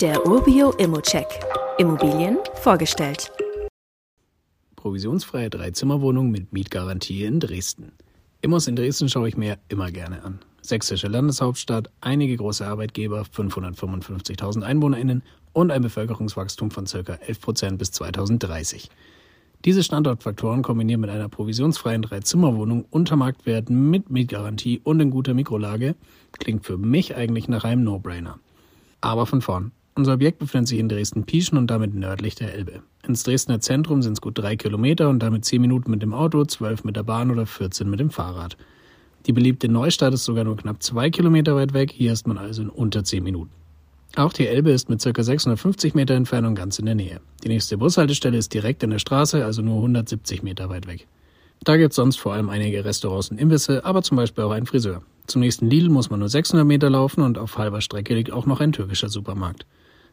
Der Urbio Immocheck. Immobilien vorgestellt. Provisionsfreie Dreizimmerwohnung mit Mietgarantie in Dresden. Immos in Dresden schaue ich mir immer gerne an. Sächsische Landeshauptstadt, einige große Arbeitgeber, 555.000 EinwohnerInnen und ein Bevölkerungswachstum von ca. 11% bis 2030. Diese Standortfaktoren kombiniert mit einer provisionsfreien Dreizimmerwohnung unter Marktwerten mit Mietgarantie und in guter Mikrolage klingt für mich eigentlich nach einem No-Brainer. Aber von vorn. Unser Objekt befindet sich in Dresden-Pieschen und damit nördlich der Elbe. Ins Dresdner Zentrum sind es gut drei Kilometer und damit zehn Minuten mit dem Auto, zwölf mit der Bahn oder 14 mit dem Fahrrad. Die beliebte Neustadt ist sogar nur knapp zwei Kilometer weit weg, hier ist man also in unter zehn Minuten. Auch die Elbe ist mit ca. 650 Meter Entfernung ganz in der Nähe. Die nächste Bushaltestelle ist direkt in der Straße, also nur 170 Meter weit weg. Da gibt es sonst vor allem einige Restaurants und Imbisse, aber zum Beispiel auch einen Friseur. Zum nächsten Lidl muss man nur 600 Meter laufen und auf halber Strecke liegt auch noch ein türkischer Supermarkt.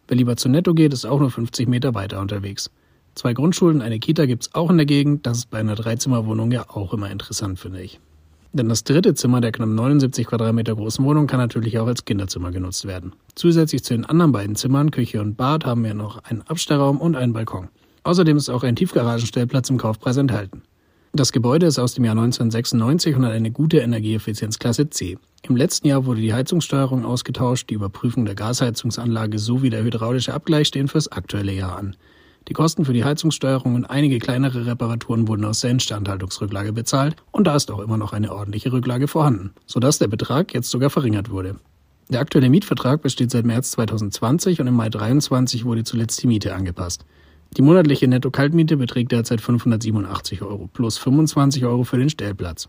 Wer lieber zu Netto geht, ist auch nur 50 Meter weiter unterwegs. Zwei Grundschulen, eine Kita gibt's auch in der Gegend. Das ist bei einer Dreizimmerwohnung ja auch immer interessant, finde ich. Denn das dritte Zimmer der knapp 79 Quadratmeter großen Wohnung kann natürlich auch als Kinderzimmer genutzt werden. Zusätzlich zu den anderen beiden Zimmern, Küche und Bad, haben wir noch einen Abstellraum und einen Balkon. Außerdem ist auch ein Tiefgaragenstellplatz im Kaufpreis enthalten. Das Gebäude ist aus dem Jahr 1996 und hat eine gute Energieeffizienzklasse C. Im letzten Jahr wurde die Heizungssteuerung ausgetauscht, die Überprüfung der Gasheizungsanlage sowie der hydraulische Abgleich stehen fürs aktuelle Jahr an. Die Kosten für die Heizungssteuerung und einige kleinere Reparaturen wurden aus der Instandhaltungsrücklage bezahlt und da ist auch immer noch eine ordentliche Rücklage vorhanden, sodass der Betrag jetzt sogar verringert wurde. Der aktuelle Mietvertrag besteht seit März 2020 und im Mai 2023 wurde zuletzt die Miete angepasst. Die monatliche Netto-Kaltmiete beträgt derzeit 587 Euro plus 25 Euro für den Stellplatz.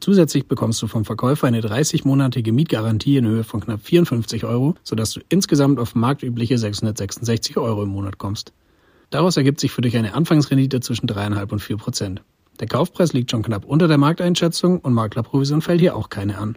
Zusätzlich bekommst du vom Verkäufer eine 30-monatige Mietgarantie in Höhe von knapp 54 Euro, sodass du insgesamt auf marktübliche 666 Euro im Monat kommst. Daraus ergibt sich für dich eine Anfangsrendite zwischen 3,5 und 4 Prozent. Der Kaufpreis liegt schon knapp unter der Markteinschätzung und Maklerprovision fällt hier auch keine an.